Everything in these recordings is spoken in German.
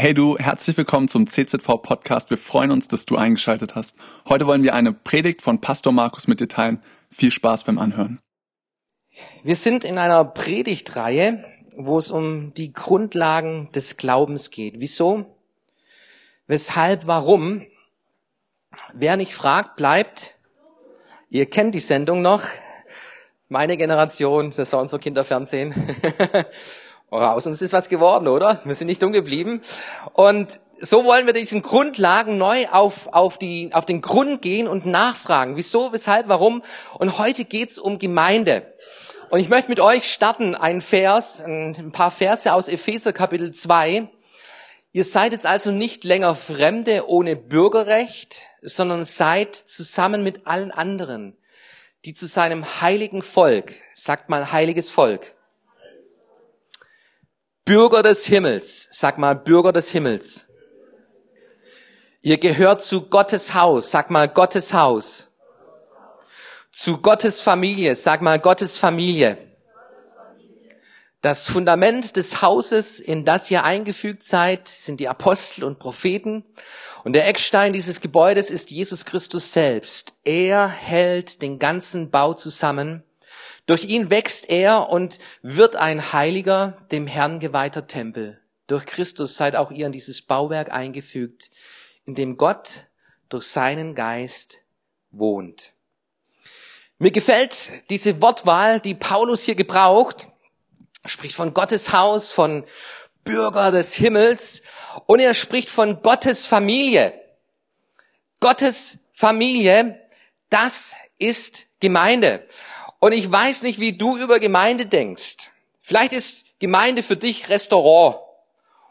Hey du, herzlich willkommen zum CZV Podcast. Wir freuen uns, dass du eingeschaltet hast. Heute wollen wir eine Predigt von Pastor Markus mit dir teilen. Viel Spaß beim Anhören. Wir sind in einer Predigtreihe, wo es um die Grundlagen des Glaubens geht. Wieso? Weshalb? Warum? Wer nicht fragt, bleibt. Ihr kennt die Sendung noch. Meine Generation, das war unser Kinderfernsehen. Oh, aus uns ist was geworden, oder? Wir sind nicht dumm geblieben. Und so wollen wir diesen Grundlagen neu auf, auf, die, auf den Grund gehen und nachfragen. Wieso, weshalb, warum? Und heute geht's um Gemeinde. Und ich möchte mit euch starten, ein Vers, ein paar Verse aus Epheser Kapitel 2. Ihr seid jetzt also nicht länger Fremde ohne Bürgerrecht, sondern seid zusammen mit allen anderen, die zu seinem heiligen Volk, sagt mal heiliges Volk, Bürger des Himmels. Sag mal, Bürger des Himmels. Ihr gehört zu Gottes Haus. Sag mal, Gottes Haus. Zu Gottes Familie. Sag mal, Gottes Familie. Das Fundament des Hauses, in das ihr eingefügt seid, sind die Apostel und Propheten. Und der Eckstein dieses Gebäudes ist Jesus Christus selbst. Er hält den ganzen Bau zusammen. Durch ihn wächst er und wird ein heiliger, dem Herrn geweihter Tempel. Durch Christus seid auch ihr in dieses Bauwerk eingefügt, in dem Gott durch seinen Geist wohnt. Mir gefällt diese Wortwahl, die Paulus hier gebraucht. Er spricht von Gottes Haus, von Bürger des Himmels und er spricht von Gottes Familie. Gottes Familie, das ist Gemeinde. Und ich weiß nicht, wie du über Gemeinde denkst. Vielleicht ist Gemeinde für dich Restaurant.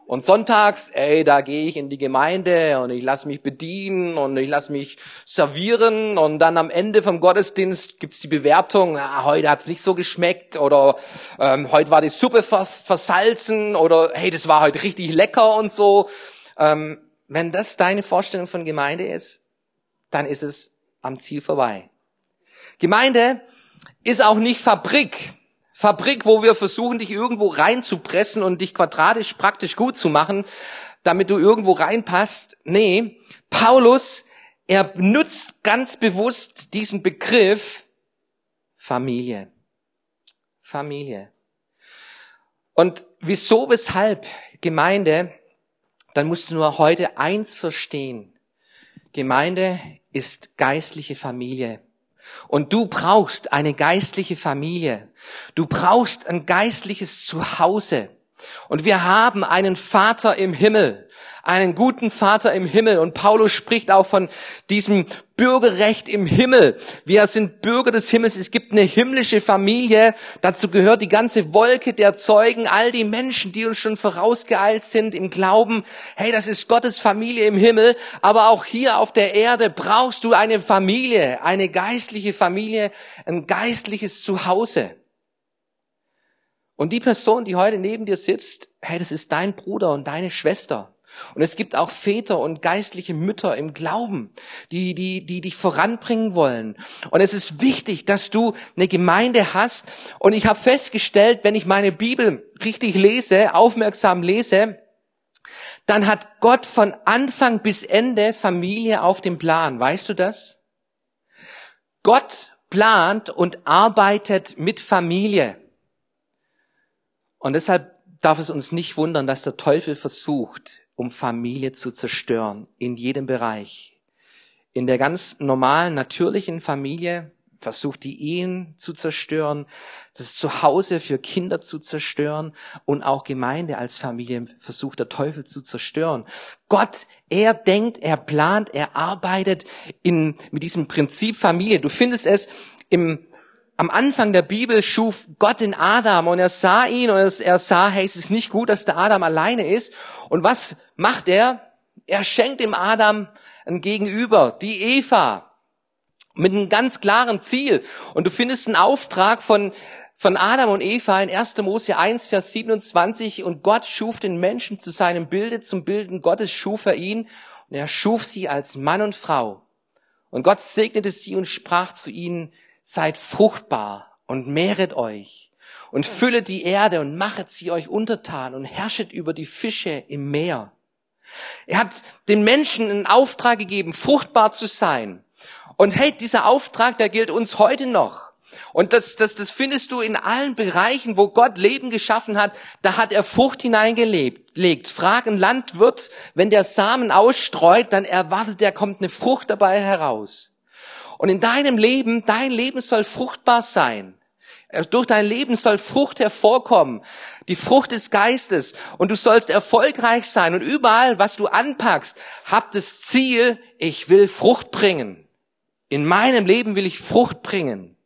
Und sonntags, ey, da gehe ich in die Gemeinde und ich lasse mich bedienen und ich lasse mich servieren und dann am Ende vom Gottesdienst gibt's die Bewertung, ah, heute hat's nicht so geschmeckt oder ähm, heute war die Suppe versalzen oder hey, das war heute richtig lecker und so. Ähm, wenn das deine Vorstellung von Gemeinde ist, dann ist es am Ziel vorbei. Gemeinde ist auch nicht Fabrik. Fabrik, wo wir versuchen, dich irgendwo reinzupressen und dich quadratisch praktisch gut zu machen, damit du irgendwo reinpasst. Nee, Paulus, er benutzt ganz bewusst diesen Begriff Familie. Familie. Und wieso, weshalb Gemeinde, dann musst du nur heute eins verstehen. Gemeinde ist geistliche Familie. Und du brauchst eine geistliche Familie. Du brauchst ein geistliches Zuhause. Und wir haben einen Vater im Himmel, einen guten Vater im Himmel. Und Paulus spricht auch von diesem Bürgerrecht im Himmel. Wir sind Bürger des Himmels. Es gibt eine himmlische Familie. Dazu gehört die ganze Wolke der Zeugen, all die Menschen, die uns schon vorausgeeilt sind im Glauben. Hey, das ist Gottes Familie im Himmel. Aber auch hier auf der Erde brauchst du eine Familie, eine geistliche Familie, ein geistliches Zuhause. Und die Person, die heute neben dir sitzt, hey, das ist dein Bruder und deine Schwester. Und es gibt auch Väter und geistliche Mütter im Glauben, die, die, die dich voranbringen wollen. Und es ist wichtig, dass du eine Gemeinde hast. Und ich habe festgestellt, wenn ich meine Bibel richtig lese, aufmerksam lese, dann hat Gott von Anfang bis Ende Familie auf dem Plan. Weißt du das? Gott plant und arbeitet mit Familie. Und deshalb darf es uns nicht wundern, dass der Teufel versucht, um Familie zu zerstören, in jedem Bereich. In der ganz normalen, natürlichen Familie versucht die Ehen zu zerstören, das Zuhause für Kinder zu zerstören und auch Gemeinde als Familie versucht der Teufel zu zerstören. Gott, er denkt, er plant, er arbeitet in, mit diesem Prinzip Familie. Du findest es im am Anfang der Bibel schuf Gott den Adam und er sah ihn und er sah, hey, es ist nicht gut, dass der Adam alleine ist. Und was macht er? Er schenkt dem Adam ein Gegenüber, die Eva, mit einem ganz klaren Ziel. Und du findest einen Auftrag von, von Adam und Eva in 1. Mose 1, Vers 27. Und Gott schuf den Menschen zu seinem Bilde, zum Bilden Gottes schuf er ihn. Und er schuf sie als Mann und Frau. Und Gott segnete sie und sprach zu ihnen, seid fruchtbar und mehret euch und füllet die Erde und machet sie euch untertan und herrschet über die Fische im Meer Er hat den Menschen einen Auftrag gegeben, fruchtbar zu sein. Und hey, dieser Auftrag, der gilt uns heute noch. Und das, das, das findest du in allen Bereichen, wo Gott Leben geschaffen hat. Da hat er Frucht hineingelebt. Frag ein Landwirt, wenn der Samen ausstreut, dann erwartet er, kommt eine Frucht dabei heraus. Und in deinem Leben, dein Leben soll fruchtbar sein. Durch dein Leben soll Frucht hervorkommen. Die Frucht des Geistes. Und du sollst erfolgreich sein. Und überall, was du anpackst, hab das Ziel, ich will Frucht bringen. In meinem Leben will ich Frucht bringen.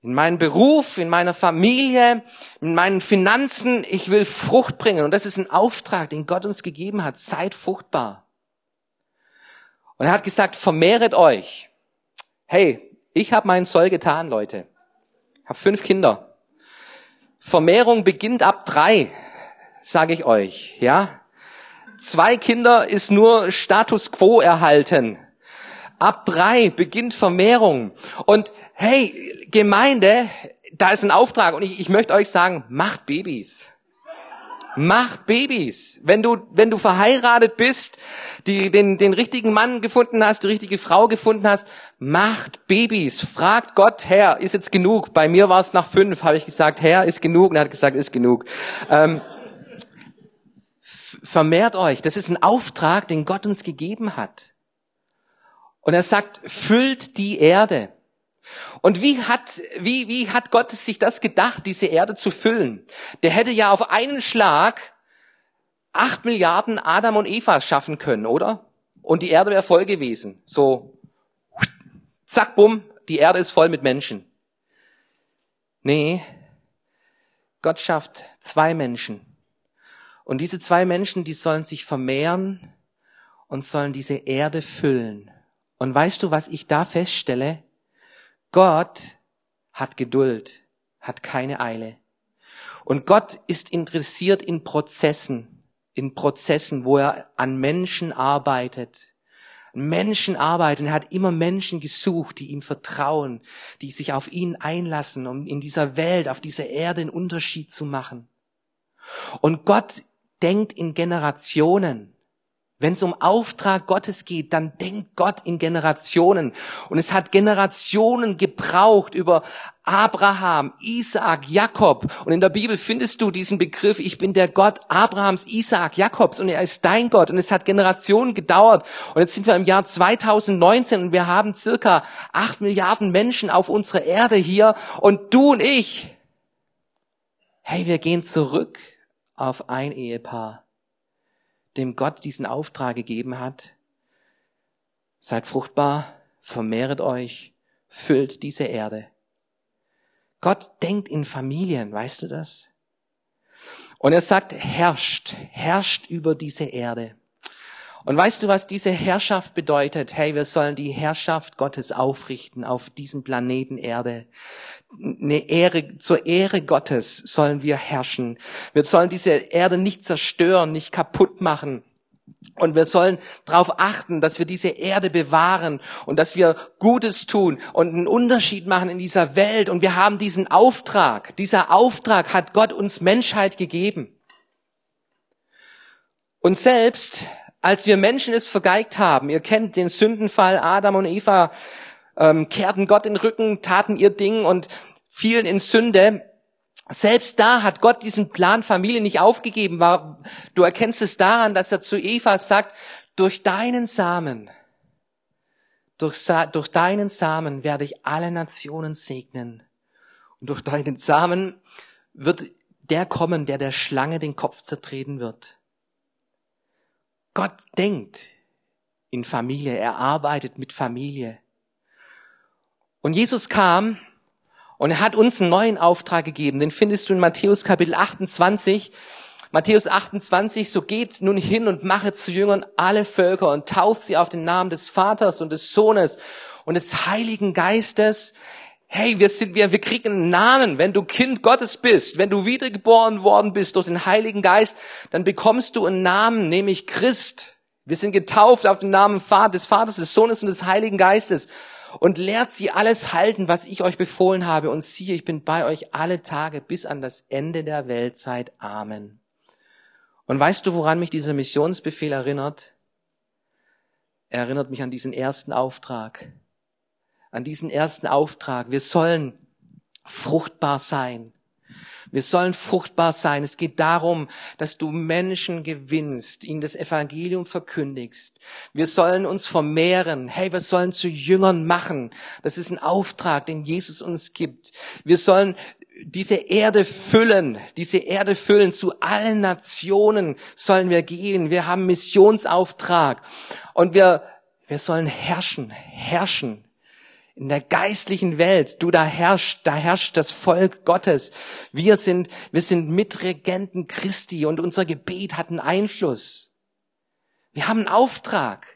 In meinem Beruf, in meiner Familie, in meinen Finanzen, ich will Frucht bringen. Und das ist ein Auftrag, den Gott uns gegeben hat. Seid fruchtbar. Und er hat gesagt, vermehret euch. Hey, ich habe meinen Soll getan, Leute. Ich habe fünf Kinder. Vermehrung beginnt ab drei, sage ich euch. Ja, zwei Kinder ist nur Status quo erhalten. Ab drei beginnt Vermehrung. Und hey, Gemeinde, da ist ein Auftrag und ich, ich möchte euch sagen, macht Babys. Macht Babys. Wenn du, wenn du verheiratet bist, die, den, den richtigen Mann gefunden hast, die richtige Frau gefunden hast, macht Babys. Fragt Gott, Herr, ist jetzt genug? Bei mir war es nach fünf, habe ich gesagt, Herr, ist genug. Und er hat gesagt, ist genug. Ähm, vermehrt euch. Das ist ein Auftrag, den Gott uns gegeben hat. Und er sagt, füllt die Erde. Und wie hat, wie, wie hat Gott sich das gedacht, diese Erde zu füllen? Der hätte ja auf einen Schlag acht Milliarden Adam und Eva schaffen können, oder? Und die Erde wäre voll gewesen. So, zack, bumm, die Erde ist voll mit Menschen. Nee, Gott schafft zwei Menschen. Und diese zwei Menschen, die sollen sich vermehren und sollen diese Erde füllen. Und weißt du, was ich da feststelle? Gott hat Geduld, hat keine Eile. Und Gott ist interessiert in Prozessen, in Prozessen, wo er an Menschen arbeitet. Menschen arbeiten. Er hat immer Menschen gesucht, die ihm vertrauen, die sich auf ihn einlassen, um in dieser Welt, auf dieser Erde einen Unterschied zu machen. Und Gott denkt in Generationen. Wenn es um Auftrag Gottes geht, dann denkt Gott in Generationen. Und es hat Generationen gebraucht über Abraham, Isaak, Jakob. Und in der Bibel findest du diesen Begriff, ich bin der Gott Abrahams, Isaak, Jakobs und er ist dein Gott. Und es hat Generationen gedauert. Und jetzt sind wir im Jahr 2019 und wir haben circa acht Milliarden Menschen auf unserer Erde hier. Und du und ich, hey, wir gehen zurück auf ein Ehepaar dem Gott diesen Auftrag gegeben hat. Seid fruchtbar, vermehret euch, füllt diese Erde. Gott denkt in Familien, weißt du das? Und er sagt, herrscht, herrscht über diese Erde. Und weißt du, was diese Herrschaft bedeutet? Hey, wir sollen die Herrschaft Gottes aufrichten auf diesem Planeten Erde. Eine Ehre, zur Ehre Gottes sollen wir herrschen. Wir sollen diese Erde nicht zerstören, nicht kaputt machen. Und wir sollen darauf achten, dass wir diese Erde bewahren und dass wir Gutes tun und einen Unterschied machen in dieser Welt. Und wir haben diesen Auftrag. Dieser Auftrag hat Gott uns Menschheit gegeben. Und selbst als wir Menschen es vergeigt haben, ihr kennt den Sündenfall, Adam und Eva ähm, kehrten Gott den Rücken, taten ihr Ding und fielen in Sünde. Selbst da hat Gott diesen Plan Familie nicht aufgegeben. Du erkennst es daran, dass er zu Eva sagt, durch deinen Samen, durch, durch deinen Samen werde ich alle Nationen segnen. Und durch deinen Samen wird der kommen, der der Schlange den Kopf zertreten wird. Gott denkt in Familie, er arbeitet mit Familie. Und Jesus kam und er hat uns einen neuen Auftrag gegeben. Den findest du in Matthäus Kapitel 28. Matthäus 28, so geht nun hin und mache zu Jüngern alle Völker und tauft sie auf den Namen des Vaters und des Sohnes und des Heiligen Geistes. Hey, wir sind, wir, wir kriegen einen Namen. Wenn du Kind Gottes bist, wenn du wiedergeboren worden bist durch den Heiligen Geist, dann bekommst du einen Namen, nämlich Christ. Wir sind getauft auf den Namen des Vaters, des Sohnes und des Heiligen Geistes. Und lehrt sie alles halten, was ich euch befohlen habe. Und siehe, ich bin bei euch alle Tage bis an das Ende der Weltzeit. Amen. Und weißt du, woran mich dieser Missionsbefehl erinnert? Er erinnert mich an diesen ersten Auftrag. An diesen ersten Auftrag. Wir sollen fruchtbar sein. Wir sollen fruchtbar sein. Es geht darum, dass du Menschen gewinnst, ihnen das Evangelium verkündigst. Wir sollen uns vermehren. Hey, wir sollen zu Jüngern machen. Das ist ein Auftrag, den Jesus uns gibt. Wir sollen diese Erde füllen, diese Erde füllen, zu allen Nationen sollen wir gehen. Wir haben Missionsauftrag und wir, wir sollen herrschen, herrschen in der geistlichen Welt. Du, da herrscht, da herrscht das Volk Gottes. Wir sind, wir sind Mitregenten Christi und unser Gebet hat einen Einfluss. Wir haben einen Auftrag.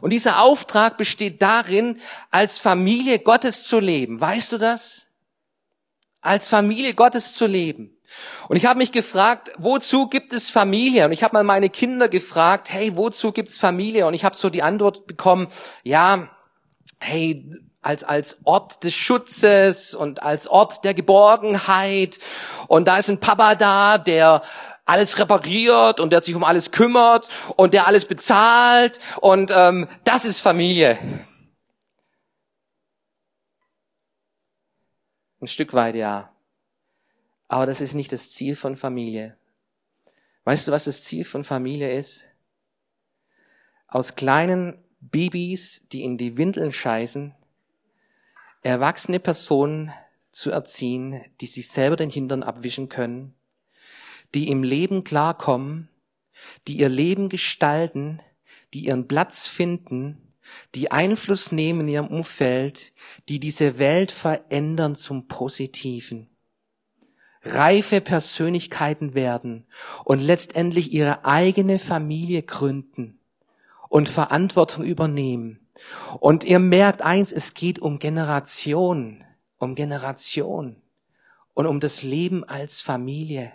Und dieser Auftrag besteht darin, als Familie Gottes zu leben. Weißt du das? Als Familie Gottes zu leben. Und ich habe mich gefragt, wozu gibt es Familie? Und ich habe mal meine Kinder gefragt, hey, wozu gibt's Familie? Und ich habe so die Antwort bekommen, ja, hey, als, als Ort des Schutzes und als Ort der Geborgenheit. Und da ist ein Papa da, der alles repariert und der sich um alles kümmert und der alles bezahlt. Und ähm, das ist Familie. Ein Stück weit ja. Aber das ist nicht das Ziel von Familie. Weißt du, was das Ziel von Familie ist? Aus kleinen Babys, die in die Windeln scheißen, erwachsene Personen zu erziehen, die sich selber den Hintern abwischen können, die im Leben klarkommen, die ihr Leben gestalten, die ihren Platz finden, die Einfluss nehmen in ihrem Umfeld, die diese Welt verändern zum Positiven. Reife Persönlichkeiten werden und letztendlich ihre eigene Familie gründen und Verantwortung übernehmen. Und ihr merkt eins, es geht um Generation, um Generation und um das Leben als Familie.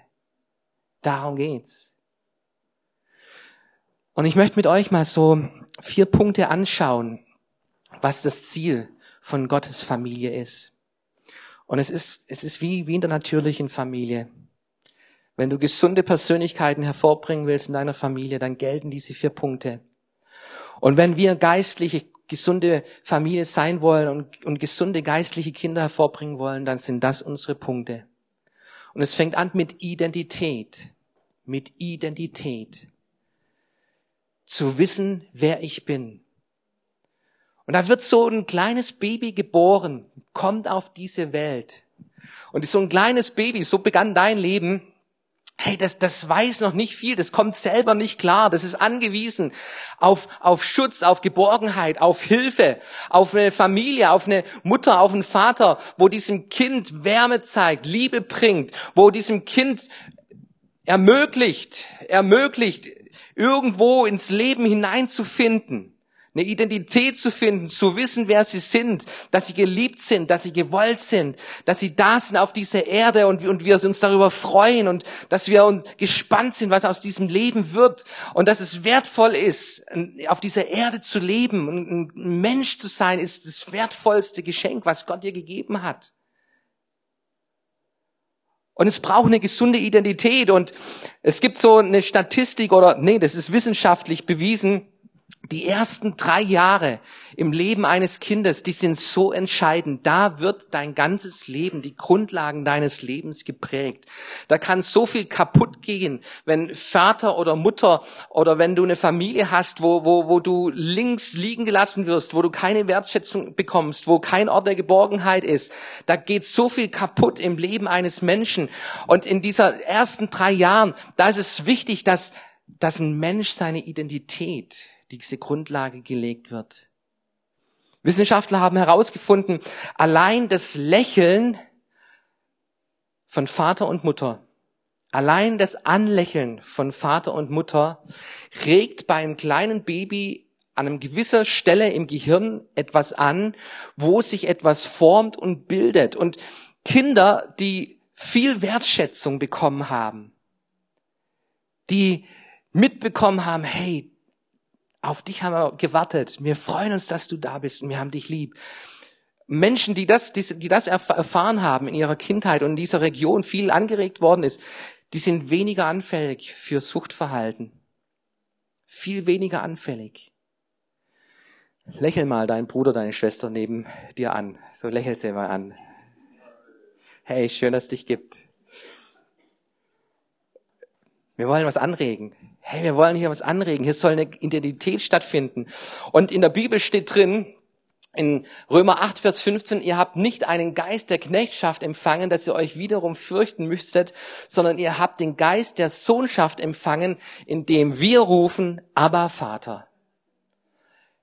Darum geht's. Und ich möchte mit euch mal so vier Punkte anschauen, was das Ziel von Gottes Familie ist. Und es ist, es ist wie, wie in der natürlichen Familie. Wenn du gesunde Persönlichkeiten hervorbringen willst in deiner Familie, dann gelten diese vier Punkte. Und wenn wir geistliche, gesunde Familie sein wollen und, und gesunde geistliche Kinder hervorbringen wollen, dann sind das unsere Punkte. Und es fängt an mit Identität. Mit Identität. Zu wissen, wer ich bin. Und da wird so ein kleines Baby geboren, kommt auf diese Welt. Und so ein kleines Baby, so begann dein Leben, hey, das, das weiß noch nicht viel, das kommt selber nicht klar, das ist angewiesen auf, auf Schutz, auf Geborgenheit, auf Hilfe, auf eine Familie, auf eine Mutter, auf einen Vater, wo diesem Kind Wärme zeigt, Liebe bringt, wo diesem Kind ermöglicht, ermöglicht, irgendwo ins Leben hineinzufinden eine Identität zu finden, zu wissen, wer sie sind, dass sie geliebt sind, dass sie gewollt sind, dass sie da sind auf dieser Erde und, und wir uns darüber freuen und dass wir gespannt sind, was aus diesem Leben wird und dass es wertvoll ist, auf dieser Erde zu leben und ein Mensch zu sein, ist das wertvollste Geschenk, was Gott dir gegeben hat. Und es braucht eine gesunde Identität und es gibt so eine Statistik oder, nee, das ist wissenschaftlich bewiesen, die ersten drei Jahre im Leben eines Kindes, die sind so entscheidend. Da wird dein ganzes Leben, die Grundlagen deines Lebens geprägt. Da kann so viel kaputt gehen, wenn Vater oder Mutter oder wenn du eine Familie hast, wo, wo, wo du links liegen gelassen wirst, wo du keine Wertschätzung bekommst, wo kein Ort der Geborgenheit ist. Da geht so viel kaputt im Leben eines Menschen. Und in dieser ersten drei Jahren, da ist es wichtig, dass, dass ein Mensch seine Identität diese Grundlage gelegt wird. Wissenschaftler haben herausgefunden, allein das Lächeln von Vater und Mutter, allein das Anlächeln von Vater und Mutter regt bei einem kleinen Baby an einer gewisser Stelle im Gehirn etwas an, wo sich etwas formt und bildet. Und Kinder, die viel Wertschätzung bekommen haben, die mitbekommen haben, hey, auf dich haben wir gewartet. Wir freuen uns, dass du da bist und wir haben dich lieb. Menschen, die das, die, die das erfahren haben in ihrer Kindheit und in dieser Region viel angeregt worden ist, die sind weniger anfällig für Suchtverhalten. Viel weniger anfällig. Lächel mal deinen Bruder, deine Schwester neben dir an. So lächel sie mal an. Hey, schön, dass es dich gibt. Wir wollen was anregen. Hey, wir wollen hier was anregen. Hier soll eine Identität stattfinden. Und in der Bibel steht drin, in Römer 8, Vers 15, ihr habt nicht einen Geist der Knechtschaft empfangen, dass ihr euch wiederum fürchten müsstet, sondern ihr habt den Geist der Sohnschaft empfangen, in dem wir rufen, aber Vater.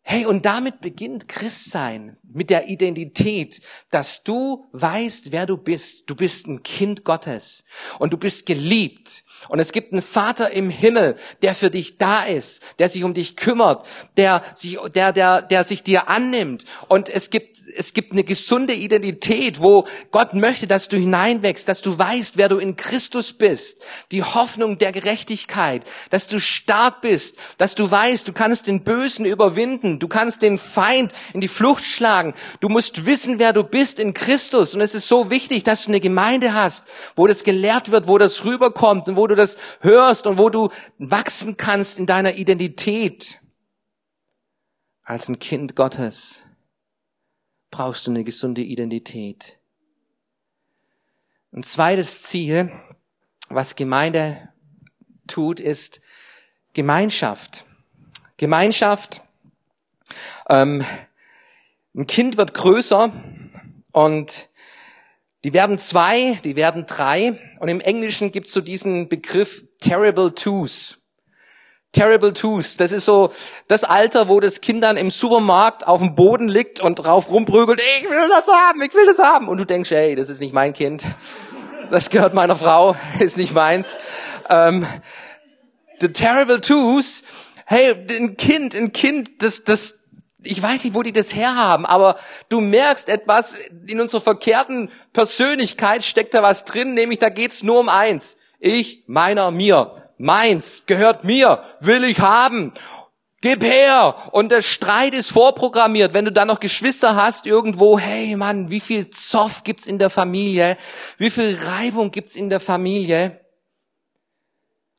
Hey, und damit beginnt Christsein mit der Identität, dass du weißt, wer du bist. Du bist ein Kind Gottes und du bist geliebt. Und es gibt einen Vater im Himmel, der für dich da ist, der sich um dich kümmert, der sich, der, der, der sich dir annimmt. Und es gibt, es gibt eine gesunde Identität, wo Gott möchte, dass du hineinwächst, dass du weißt, wer du in Christus bist. Die Hoffnung der Gerechtigkeit, dass du stark bist, dass du weißt, du kannst den Bösen überwinden Du kannst den Feind in die Flucht schlagen. Du musst wissen, wer du bist in Christus. Und es ist so wichtig, dass du eine Gemeinde hast, wo das gelehrt wird, wo das rüberkommt und wo du das hörst und wo du wachsen kannst in deiner Identität. Als ein Kind Gottes brauchst du eine gesunde Identität. Ein zweites Ziel, was Gemeinde tut, ist Gemeinschaft. Gemeinschaft ähm, ein Kind wird größer und die werden zwei, die werden drei. Und im Englischen gibt es so diesen Begriff Terrible Twos. Terrible Twos, das ist so das Alter, wo das Kind dann im Supermarkt auf dem Boden liegt und drauf rumprügelt, ich will das haben, ich will das haben. Und du denkst, hey, das ist nicht mein Kind. Das gehört meiner Frau, ist nicht meins. Ähm, the Terrible Twos, hey, ein Kind, ein Kind, das, das, ich weiß nicht, wo die das herhaben, aber du merkst etwas, in unserer verkehrten Persönlichkeit steckt da was drin, nämlich da geht's nur um eins. Ich, meiner, mir. Meins gehört mir, will ich haben. Gib her! Und der Streit ist vorprogrammiert. Wenn du dann noch Geschwister hast irgendwo, hey Mann, wie viel Zoff gibt's in der Familie? Wie viel Reibung gibt's in der Familie?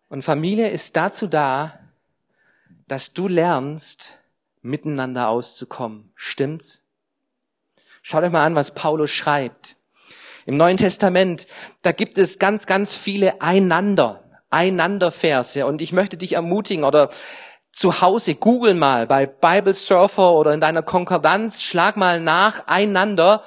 Und Familie ist dazu da, dass du lernst, miteinander auszukommen. Stimmt's? Schaut euch mal an, was Paulus schreibt. Im Neuen Testament, da gibt es ganz, ganz viele Einander, Einander-Verse. Und ich möchte dich ermutigen oder zu Hause google mal bei Bible Surfer oder in deiner Konkordanz, schlag mal nach, einander.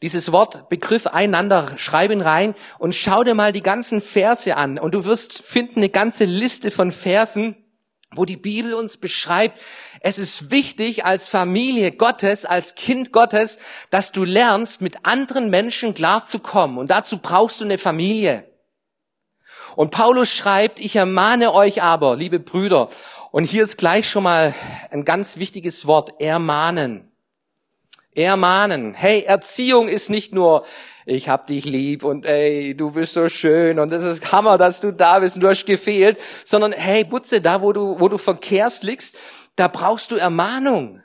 Dieses Wort, Begriff einander, schreib ihn rein und schau dir mal die ganzen Verse an. Und du wirst finden eine ganze Liste von Versen, wo die Bibel uns beschreibt, es ist wichtig als Familie Gottes, als Kind Gottes, dass du lernst, mit anderen Menschen klarzukommen. Und dazu brauchst du eine Familie. Und Paulus schreibt, ich ermahne euch aber, liebe Brüder, und hier ist gleich schon mal ein ganz wichtiges Wort, ermahnen. Ermahnen. Hey, Erziehung ist nicht nur ich hab dich lieb und ey, du bist so schön und es ist Hammer, dass du da bist und du hast gefehlt, sondern hey, Butze, da wo du, wo du verkehrst liegst, da brauchst du Ermahnung.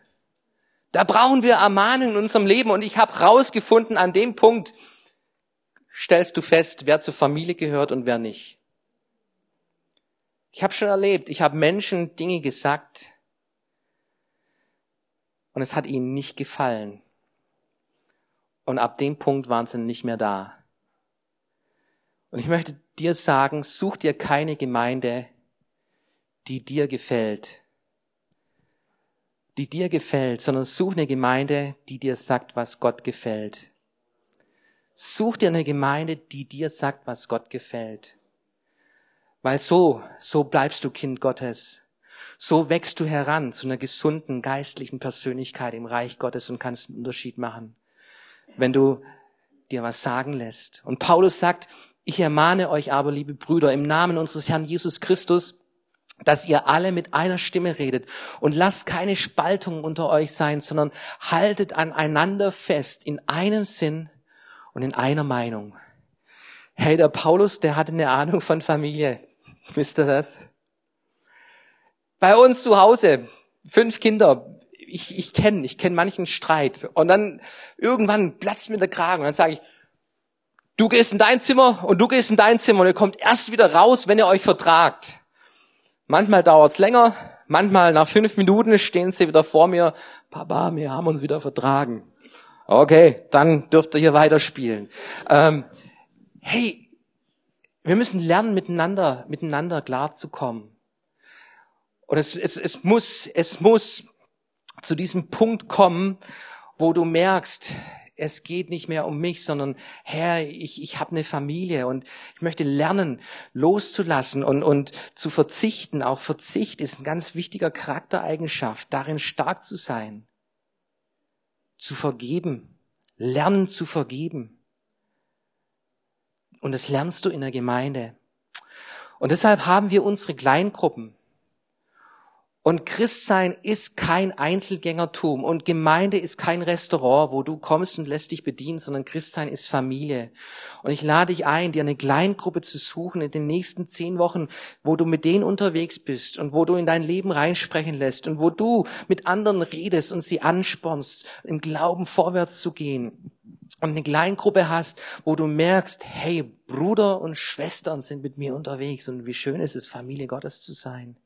Da brauchen wir Ermahnung in unserem Leben und ich habe rausgefunden, an dem Punkt stellst du fest, wer zur Familie gehört und wer nicht. Ich habe schon erlebt, ich habe Menschen Dinge gesagt und es hat ihnen nicht gefallen. Und ab dem Punkt waren sie nicht mehr da. Und ich möchte dir sagen, such dir keine Gemeinde, die dir gefällt. Die dir gefällt, sondern such eine Gemeinde, die dir sagt, was Gott gefällt. Such dir eine Gemeinde, die dir sagt, was Gott gefällt. Weil so, so bleibst du Kind Gottes. So wächst du heran zu einer gesunden geistlichen Persönlichkeit im Reich Gottes und kannst einen Unterschied machen wenn du dir was sagen lässt. Und Paulus sagt, ich ermahne euch aber, liebe Brüder, im Namen unseres Herrn Jesus Christus, dass ihr alle mit einer Stimme redet und lasst keine Spaltung unter euch sein, sondern haltet aneinander fest in einem Sinn und in einer Meinung. Hey, der Paulus, der hatte eine Ahnung von Familie. Wisst ihr das? Bei uns zu Hause, fünf Kinder, ich, ich kenne, ich kenne manchen Streit. Und dann irgendwann platzt mir der Kragen und dann sage ich, du gehst in dein Zimmer und du gehst in dein Zimmer und ihr kommt erst wieder raus, wenn ihr euch vertragt. Manchmal dauert's länger, manchmal nach fünf Minuten stehen sie wieder vor mir, Papa, wir haben uns wieder vertragen. Okay, dann dürft ihr hier weiterspielen. Ähm, hey, wir müssen lernen, miteinander, miteinander klarzukommen. Und es, es, es muss, es muss zu diesem Punkt kommen, wo du merkst, es geht nicht mehr um mich, sondern Herr, ich, ich habe eine Familie und ich möchte lernen, loszulassen und, und zu verzichten. Auch Verzicht ist ein ganz wichtiger Charaktereigenschaft, darin stark zu sein, zu vergeben, lernen zu vergeben. Und das lernst du in der Gemeinde. Und deshalb haben wir unsere Kleingruppen. Und Christsein ist kein Einzelgängertum und Gemeinde ist kein Restaurant, wo du kommst und lässt dich bedienen, sondern Christsein ist Familie. Und ich lade dich ein, dir eine Kleingruppe zu suchen in den nächsten zehn Wochen, wo du mit denen unterwegs bist und wo du in dein Leben reinsprechen lässt und wo du mit anderen redest und sie anspornst, im Glauben vorwärts zu gehen. Und eine Kleingruppe hast, wo du merkst, hey, Bruder und Schwestern sind mit mir unterwegs und wie schön ist es, Familie Gottes zu sein.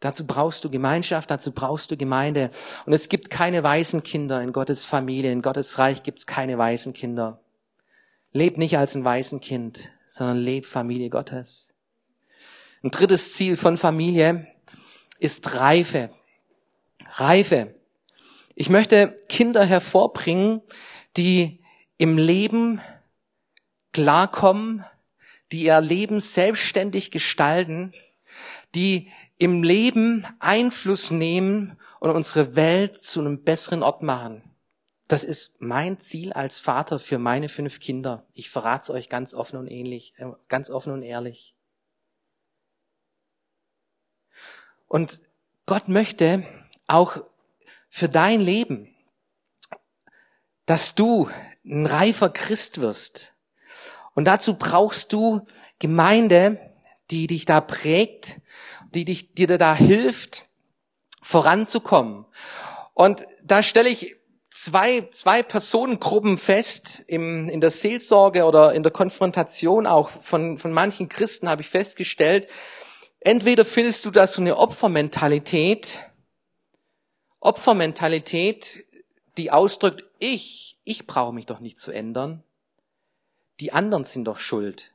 Dazu brauchst du Gemeinschaft, dazu brauchst du Gemeinde. Und es gibt keine weißen Kinder in Gottes Familie. In Gottes Reich gibt es keine weißen Kinder. Leb nicht als ein weißen Kind, sondern leb Familie Gottes. Ein drittes Ziel von Familie ist Reife. Reife. Ich möchte Kinder hervorbringen, die im Leben klarkommen, die ihr Leben selbstständig gestalten, die im Leben Einfluss nehmen und unsere Welt zu einem besseren Ort machen. Das ist mein Ziel als Vater für meine fünf Kinder. Ich verrate es euch ganz offen und ähnlich, äh, ganz offen und ehrlich. Und Gott möchte auch für dein Leben, dass du ein reifer Christ wirst. Und dazu brauchst du Gemeinde, die dich da prägt, die dich, dir da hilft, voranzukommen. Und da stelle ich zwei, zwei Personengruppen fest, im, in der Seelsorge oder in der Konfrontation auch von, von manchen Christen habe ich festgestellt, entweder findest du da so eine Opfermentalität, Opfermentalität, die ausdrückt, ich, ich brauche mich doch nicht zu ändern. Die anderen sind doch schuld.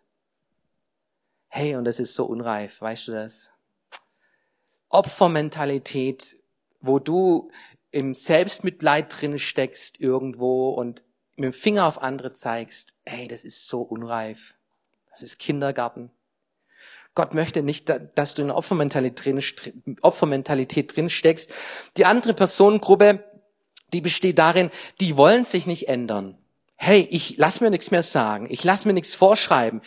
Hey, und das ist so unreif, weißt du das? Opfermentalität, wo du im Selbstmitleid drin steckst irgendwo und mit dem Finger auf andere zeigst, hey, das ist so unreif. Das ist Kindergarten. Gott möchte nicht, dass du in Opfermentalität drin, steckst. Die andere Personengruppe, die besteht darin, die wollen sich nicht ändern. Hey, ich lass mir nichts mehr sagen. Ich lass mir nichts vorschreiben.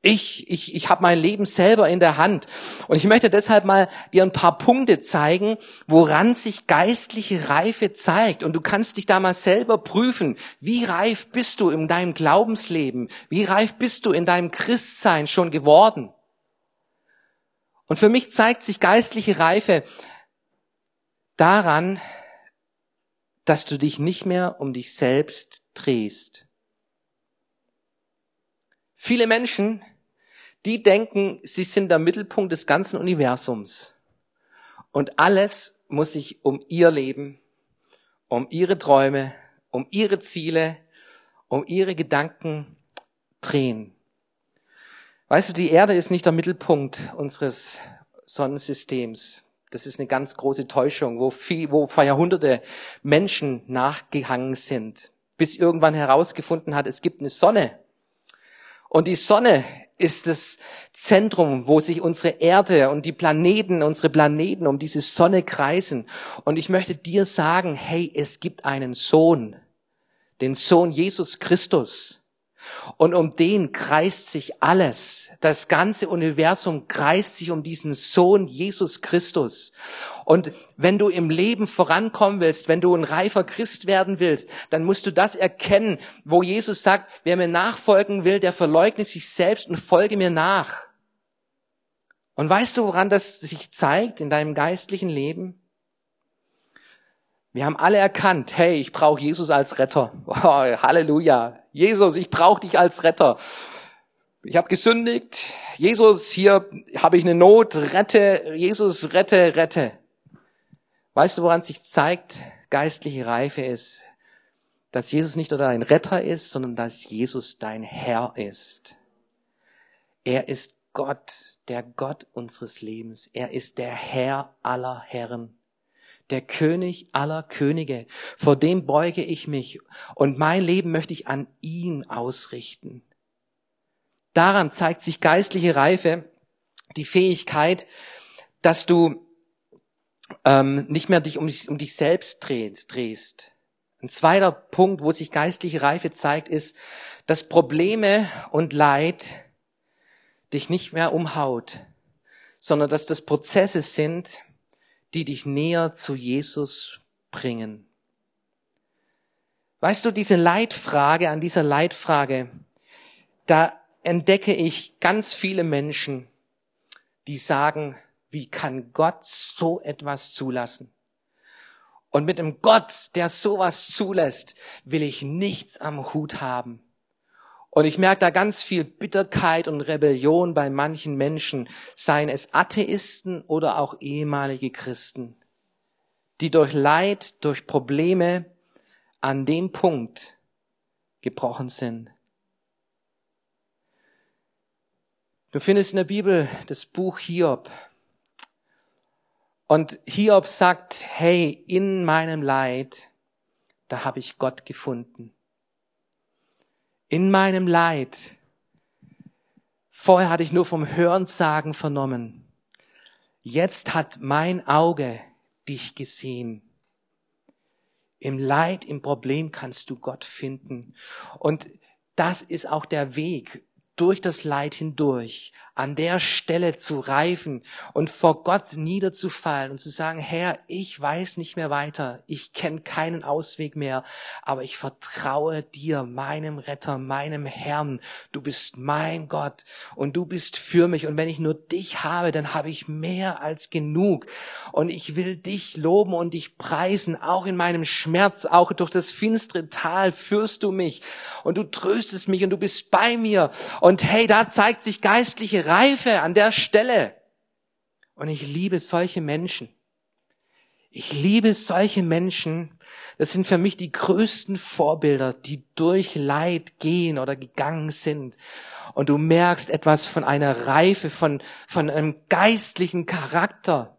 Ich, ich, ich habe mein Leben selber in der Hand. Und ich möchte deshalb mal dir ein paar Punkte zeigen, woran sich geistliche Reife zeigt. Und du kannst dich da mal selber prüfen. Wie reif bist du in deinem Glaubensleben? Wie reif bist du in deinem Christsein schon geworden? Und für mich zeigt sich geistliche Reife daran, dass du dich nicht mehr um dich selbst drehst. Viele Menschen, die denken, sie sind der Mittelpunkt des ganzen Universums. Und alles muss sich um ihr Leben, um ihre Träume, um ihre Ziele, um ihre Gedanken drehen. Weißt du, die Erde ist nicht der Mittelpunkt unseres Sonnensystems. Das ist eine ganz große Täuschung, wo, viel, wo vor Jahrhunderte Menschen nachgehangen sind, bis irgendwann herausgefunden hat, es gibt eine Sonne. Und die Sonne ist das Zentrum, wo sich unsere Erde und die Planeten, unsere Planeten um diese Sonne kreisen. Und ich möchte dir sagen, hey, es gibt einen Sohn, den Sohn Jesus Christus. Und um den kreist sich alles. Das ganze Universum kreist sich um diesen Sohn Jesus Christus. Und wenn du im Leben vorankommen willst, wenn du ein reifer Christ werden willst, dann musst du das erkennen, wo Jesus sagt, wer mir nachfolgen will, der verleugne sich selbst und folge mir nach. Und weißt du, woran das sich zeigt in deinem geistlichen Leben? Wir haben alle erkannt, hey, ich brauche Jesus als Retter. Oh, Halleluja. Jesus, ich brauche dich als Retter. Ich habe gesündigt. Jesus, hier habe ich eine Not. Rette. Jesus, rette, rette. Weißt du, woran sich zeigt, geistliche Reife ist? Dass Jesus nicht nur dein Retter ist, sondern dass Jesus dein Herr ist. Er ist Gott, der Gott unseres Lebens. Er ist der Herr aller Herren der König aller Könige. Vor dem beuge ich mich und mein Leben möchte ich an ihn ausrichten. Daran zeigt sich geistliche Reife, die Fähigkeit, dass du ähm, nicht mehr dich um, dich um dich selbst drehst, drehst. Ein zweiter Punkt, wo sich geistliche Reife zeigt, ist, dass Probleme und Leid dich nicht mehr umhaut, sondern dass das Prozesse sind, die dich näher zu Jesus bringen. Weißt du, diese Leitfrage, an dieser Leitfrage, da entdecke ich ganz viele Menschen, die sagen, wie kann Gott so etwas zulassen? Und mit dem Gott, der sowas zulässt, will ich nichts am Hut haben. Und ich merke da ganz viel Bitterkeit und Rebellion bei manchen Menschen, seien es Atheisten oder auch ehemalige Christen, die durch Leid, durch Probleme an dem Punkt gebrochen sind. Du findest in der Bibel das Buch Hiob. Und Hiob sagt, hey, in meinem Leid, da habe ich Gott gefunden in meinem Leid. Vorher hatte ich nur vom Hörensagen vernommen. Jetzt hat mein Auge dich gesehen. Im Leid, im Problem kannst du Gott finden. Und das ist auch der Weg durch das Leid hindurch, an der Stelle zu reifen und vor Gott niederzufallen und zu sagen, Herr, ich weiß nicht mehr weiter, ich kenne keinen Ausweg mehr, aber ich vertraue dir, meinem Retter, meinem Herrn. Du bist mein Gott und du bist für mich. Und wenn ich nur dich habe, dann habe ich mehr als genug. Und ich will dich loben und dich preisen, auch in meinem Schmerz, auch durch das finstere Tal führst du mich. Und du tröstest mich und du bist bei mir. Und hey, da zeigt sich geistliche Reife an der Stelle. Und ich liebe solche Menschen. Ich liebe solche Menschen. Das sind für mich die größten Vorbilder, die durch Leid gehen oder gegangen sind. Und du merkst etwas von einer Reife, von, von einem geistlichen Charakter.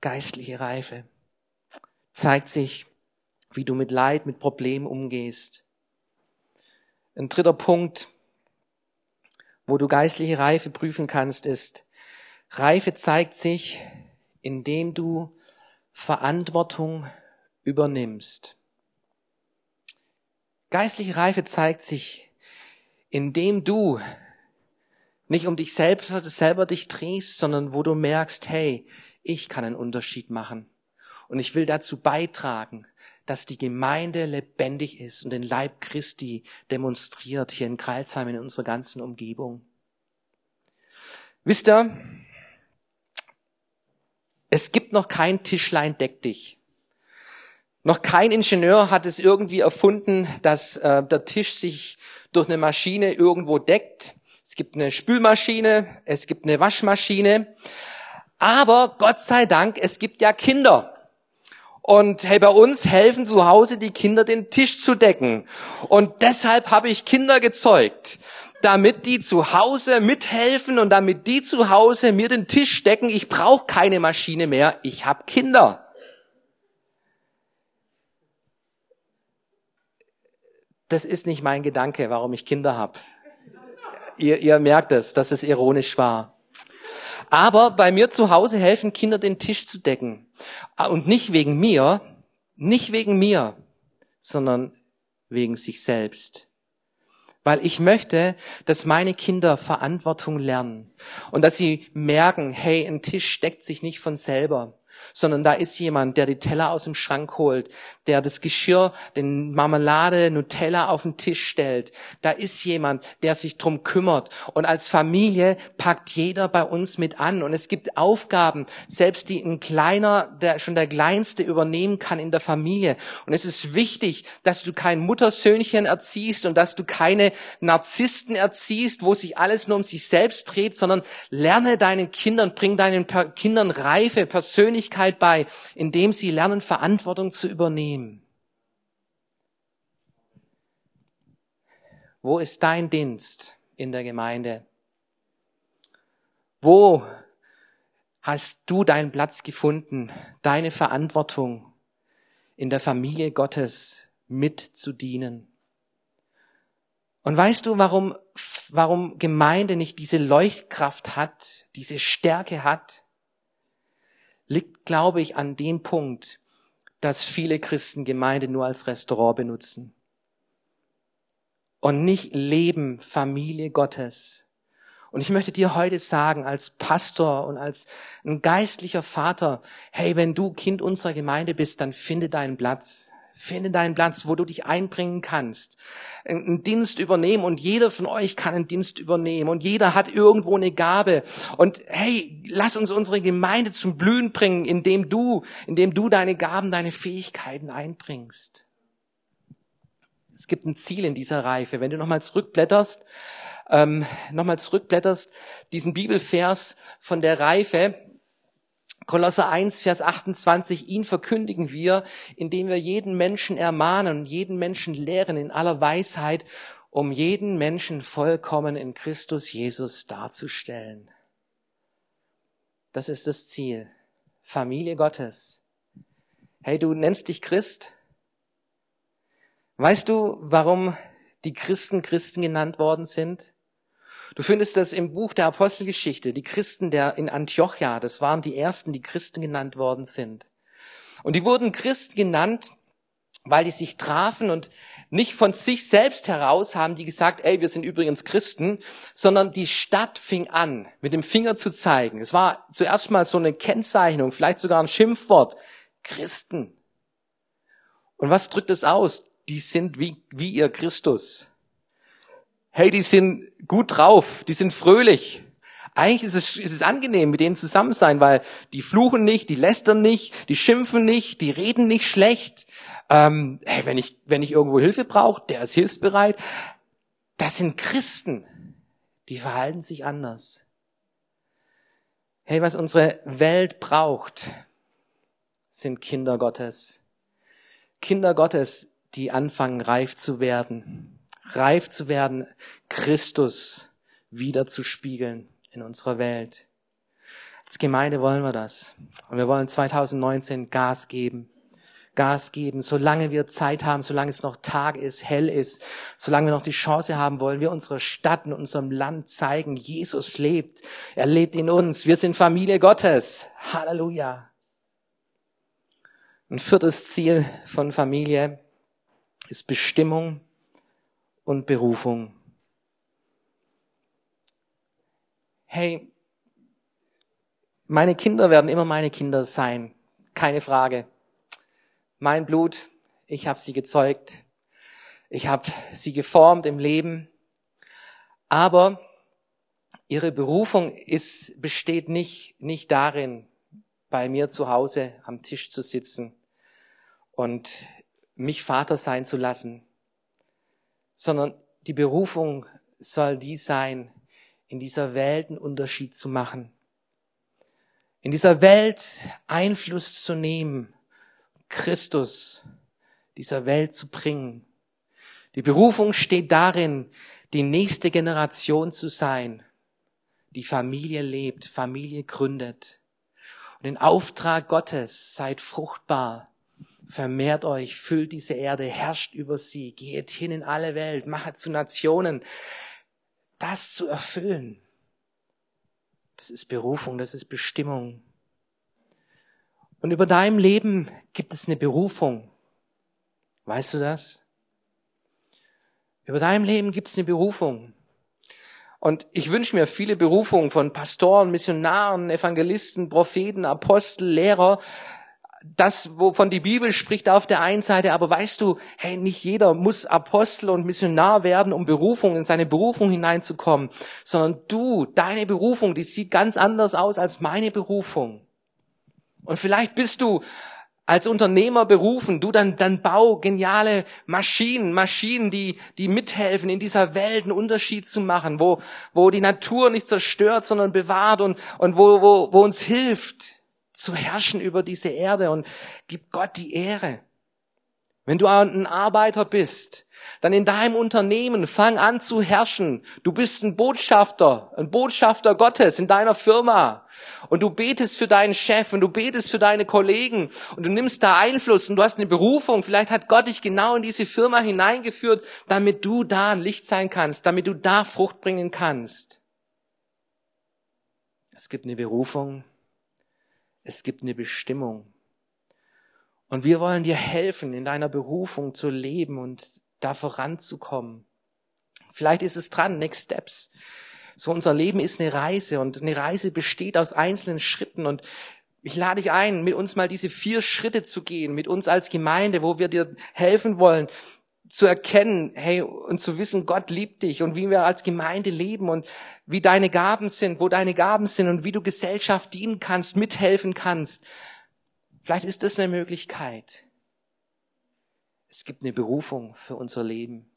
Geistliche Reife zeigt sich, wie du mit Leid, mit Problemen umgehst. Ein dritter Punkt, wo du geistliche Reife prüfen kannst, ist, Reife zeigt sich, indem du Verantwortung übernimmst. Geistliche Reife zeigt sich, indem du nicht um dich selbst selber dich drehst, sondern wo du merkst, hey, ich kann einen Unterschied machen. Und ich will dazu beitragen, dass die Gemeinde lebendig ist und den Leib Christi demonstriert hier in Kreilsheim in unserer ganzen Umgebung. Wisst ihr, es gibt noch kein Tischlein deck dich. Noch kein Ingenieur hat es irgendwie erfunden, dass äh, der Tisch sich durch eine Maschine irgendwo deckt. Es gibt eine Spülmaschine, es gibt eine Waschmaschine. Aber Gott sei Dank, es gibt ja Kinder. Und hey, bei uns helfen zu Hause die Kinder, den Tisch zu decken. Und deshalb habe ich Kinder gezeugt, damit die zu Hause mithelfen und damit die zu Hause mir den Tisch decken. Ich brauche keine Maschine mehr, ich habe Kinder. Das ist nicht mein Gedanke, warum ich Kinder habe. Ihr, ihr merkt es, dass es ironisch war. Aber bei mir zu Hause helfen Kinder, den Tisch zu decken. Ah, und nicht wegen mir, nicht wegen mir, sondern wegen sich selbst. Weil ich möchte, dass meine Kinder Verantwortung lernen und dass sie merken, hey, ein Tisch deckt sich nicht von selber, sondern da ist jemand, der die Teller aus dem Schrank holt, der das Geschirr, den Marmelade, Nutella auf den Tisch stellt. Da ist jemand, der sich drum kümmert. Und als Familie packt jeder bei uns mit an. Und es gibt Aufgaben, selbst die ein kleiner, der schon der Kleinste übernehmen kann in der Familie. Und es ist wichtig, dass du kein Muttersöhnchen erziehst und dass du keine Narzissten erziehst, wo sich alles nur um sich selbst dreht, sondern lerne deinen Kindern, bring deinen Kindern reife Persönlichkeit bei, indem sie lernen, Verantwortung zu übernehmen. Wo ist dein Dienst in der Gemeinde? Wo hast du deinen Platz gefunden, deine Verantwortung in der Familie Gottes mitzudienen? Und weißt du, warum, warum Gemeinde nicht diese Leuchtkraft hat, diese Stärke hat? Liegt, glaube ich, an dem Punkt, dass viele Christen Gemeinde nur als Restaurant benutzen und nicht leben Familie Gottes. Und ich möchte dir heute sagen, als Pastor und als ein geistlicher Vater, hey, wenn du Kind unserer Gemeinde bist, dann finde deinen Platz. Finde deinen Platz, wo du dich einbringen kannst. Einen Dienst übernehmen und jeder von euch kann einen Dienst übernehmen und jeder hat irgendwo eine Gabe. Und hey, lass uns unsere Gemeinde zum Blühen bringen, indem du, indem du deine Gaben, deine Fähigkeiten einbringst. Es gibt ein Ziel in dieser Reife. Wenn du nochmal zurückblätterst, ähm, nochmal zurückblätterst, diesen Bibelvers von der Reife, Kolosser 1, Vers 28, ihn verkündigen wir, indem wir jeden Menschen ermahnen und jeden Menschen lehren in aller Weisheit, um jeden Menschen vollkommen in Christus Jesus darzustellen. Das ist das Ziel. Familie Gottes. Hey, du nennst dich Christ? Weißt du, warum die Christen Christen genannt worden sind? Du findest das im Buch der Apostelgeschichte, die Christen der in Antiochia, das waren die ersten, die Christen genannt worden sind. Und die wurden Christen genannt, weil die sich trafen und nicht von sich selbst heraus haben die gesagt, ey, wir sind übrigens Christen, sondern die Stadt fing an, mit dem Finger zu zeigen. Es war zuerst mal so eine Kennzeichnung, vielleicht sogar ein Schimpfwort. Christen. Und was drückt es aus? Die sind wie, wie ihr Christus hey, die sind gut drauf, die sind fröhlich. Eigentlich ist es, ist es angenehm, mit denen zusammen sein, weil die fluchen nicht, die lästern nicht, die schimpfen nicht, die reden nicht schlecht. Ähm, hey, wenn ich, wenn ich irgendwo Hilfe brauche, der ist hilfsbereit. Das sind Christen, die verhalten sich anders. Hey, was unsere Welt braucht, sind Kinder Gottes. Kinder Gottes, die anfangen reif zu werden reif zu werden, Christus wieder zu spiegeln in unserer Welt. Als Gemeinde wollen wir das. Und wir wollen 2019 Gas geben. Gas geben, solange wir Zeit haben, solange es noch Tag ist, hell ist, solange wir noch die Chance haben, wollen wir unserer Stadt und unserem Land zeigen, Jesus lebt. Er lebt in uns. Wir sind Familie Gottes. Halleluja. Ein viertes Ziel von Familie ist Bestimmung und Berufung. Hey, meine Kinder werden immer meine Kinder sein, keine Frage. Mein Blut, ich habe sie gezeugt, ich habe sie geformt im Leben, aber ihre Berufung ist, besteht nicht, nicht darin, bei mir zu Hause am Tisch zu sitzen und mich Vater sein zu lassen sondern die Berufung soll die sein, in dieser Welt einen Unterschied zu machen. In dieser Welt Einfluss zu nehmen, Christus dieser Welt zu bringen. Die Berufung steht darin, die nächste Generation zu sein, die Familie lebt, Familie gründet. Und den Auftrag Gottes, seid fruchtbar, vermehrt euch, füllt diese Erde, herrscht über sie, geht hin in alle Welt, machet zu Nationen. Das zu erfüllen, das ist Berufung, das ist Bestimmung. Und über deinem Leben gibt es eine Berufung. Weißt du das? Über deinem Leben gibt es eine Berufung. Und ich wünsche mir viele Berufungen von Pastoren, Missionaren, Evangelisten, Propheten, Apostel, Lehrer, das, wovon die Bibel spricht auf der einen Seite, aber weißt du, hey, nicht jeder muss Apostel und Missionar werden, um Berufung, in seine Berufung hineinzukommen, sondern du, deine Berufung, die sieht ganz anders aus als meine Berufung. Und vielleicht bist du als Unternehmer berufen, du dann, dann bau geniale Maschinen, Maschinen, die, die mithelfen, in dieser Welt einen Unterschied zu machen, wo, wo die Natur nicht zerstört, sondern bewahrt und, und wo, wo, wo uns hilft, zu herrschen über diese Erde und gib Gott die Ehre. Wenn du ein Arbeiter bist, dann in deinem Unternehmen fang an zu herrschen. Du bist ein Botschafter, ein Botschafter Gottes in deiner Firma. Und du betest für deinen Chef und du betest für deine Kollegen und du nimmst da Einfluss und du hast eine Berufung. Vielleicht hat Gott dich genau in diese Firma hineingeführt, damit du da ein Licht sein kannst, damit du da Frucht bringen kannst. Es gibt eine Berufung, es gibt eine Bestimmung. Und wir wollen dir helfen, in deiner Berufung zu leben und da voranzukommen. Vielleicht ist es dran, Next Steps. So unser Leben ist eine Reise und eine Reise besteht aus einzelnen Schritten und ich lade dich ein, mit uns mal diese vier Schritte zu gehen, mit uns als Gemeinde, wo wir dir helfen wollen, zu erkennen, hey, und zu wissen, Gott liebt dich und wie wir als Gemeinde leben und wie deine Gaben sind, wo deine Gaben sind und wie du Gesellschaft dienen kannst, mithelfen kannst. Vielleicht ist das eine Möglichkeit. Es gibt eine Berufung für unser Leben.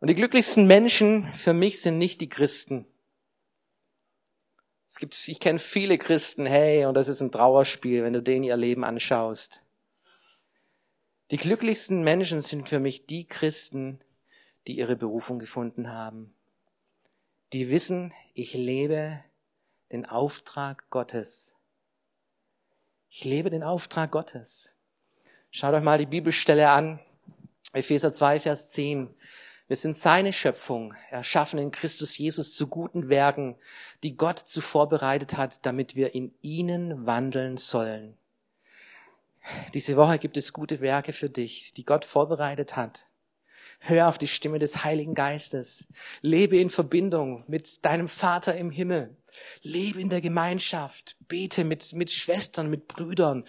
Und die glücklichsten Menschen für mich sind nicht die Christen. Es gibt, ich kenne viele Christen, hey, und das ist ein Trauerspiel, wenn du denen ihr Leben anschaust. Die glücklichsten Menschen sind für mich die Christen, die ihre Berufung gefunden haben. Die wissen, ich lebe den Auftrag Gottes. Ich lebe den Auftrag Gottes. Schaut euch mal die Bibelstelle an. Epheser 2, Vers 10. Wir sind seine Schöpfung, erschaffen in Christus Jesus zu guten Werken, die Gott zuvor bereitet hat, damit wir in ihnen wandeln sollen. Diese Woche gibt es gute Werke für dich, die Gott vorbereitet hat. Hör auf die Stimme des Heiligen Geistes. Lebe in Verbindung mit deinem Vater im Himmel. Lebe in der Gemeinschaft. Bete mit, mit Schwestern, mit Brüdern.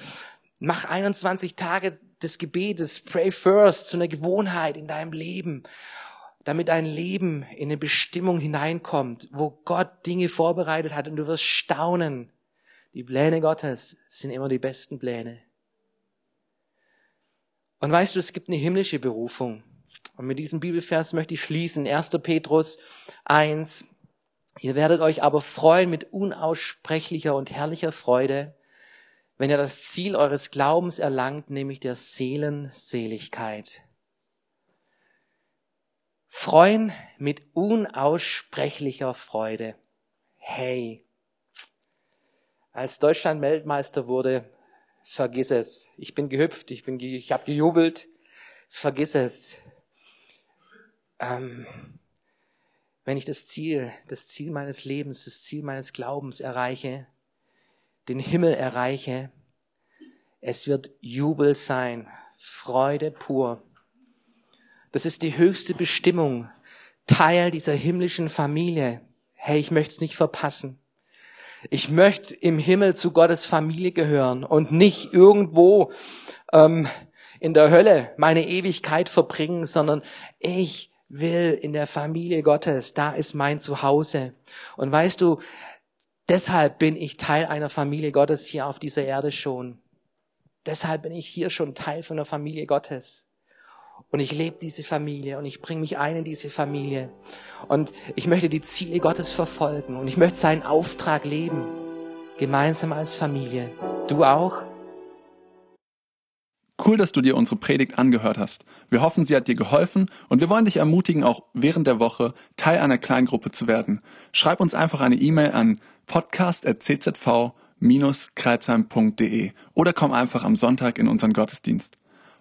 Mach 21 Tage des Gebetes, pray first, zu einer Gewohnheit in deinem Leben, damit dein Leben in eine Bestimmung hineinkommt, wo Gott Dinge vorbereitet hat und du wirst staunen. Die Pläne Gottes sind immer die besten Pläne. Und weißt du, es gibt eine himmlische Berufung. Und mit diesem Bibelvers möchte ich schließen. 1. Petrus 1. Ihr werdet euch aber freuen mit unaussprechlicher und herrlicher Freude, wenn ihr das Ziel eures Glaubens erlangt, nämlich der Seelenseligkeit. Freuen mit unaussprechlicher Freude. Hey, als Deutschland Weltmeister wurde, vergiss es. Ich bin gehüpft, ich bin, ich habe gejubelt. Vergiss es. Ähm, wenn ich das Ziel, das Ziel meines Lebens, das Ziel meines Glaubens erreiche, den Himmel erreiche, es wird Jubel sein, Freude pur. Das ist die höchste Bestimmung, Teil dieser himmlischen Familie. Hey, ich möchte es nicht verpassen. Ich möchte im Himmel zu Gottes Familie gehören und nicht irgendwo ähm, in der Hölle meine Ewigkeit verbringen, sondern ich will in der Familie Gottes, da ist mein Zuhause. Und weißt du, deshalb bin ich Teil einer Familie Gottes hier auf dieser Erde schon. Deshalb bin ich hier schon Teil von der Familie Gottes. Und ich lebe diese Familie und ich bringe mich ein in diese Familie. Und ich möchte die Ziele Gottes verfolgen und ich möchte seinen Auftrag leben. Gemeinsam als Familie. Du auch? Cool, dass du dir unsere Predigt angehört hast. Wir hoffen, sie hat dir geholfen und wir wollen dich ermutigen, auch während der Woche Teil einer Kleingruppe zu werden. Schreib uns einfach eine E-Mail an podcast.czv-kreuzheim.de oder komm einfach am Sonntag in unseren Gottesdienst.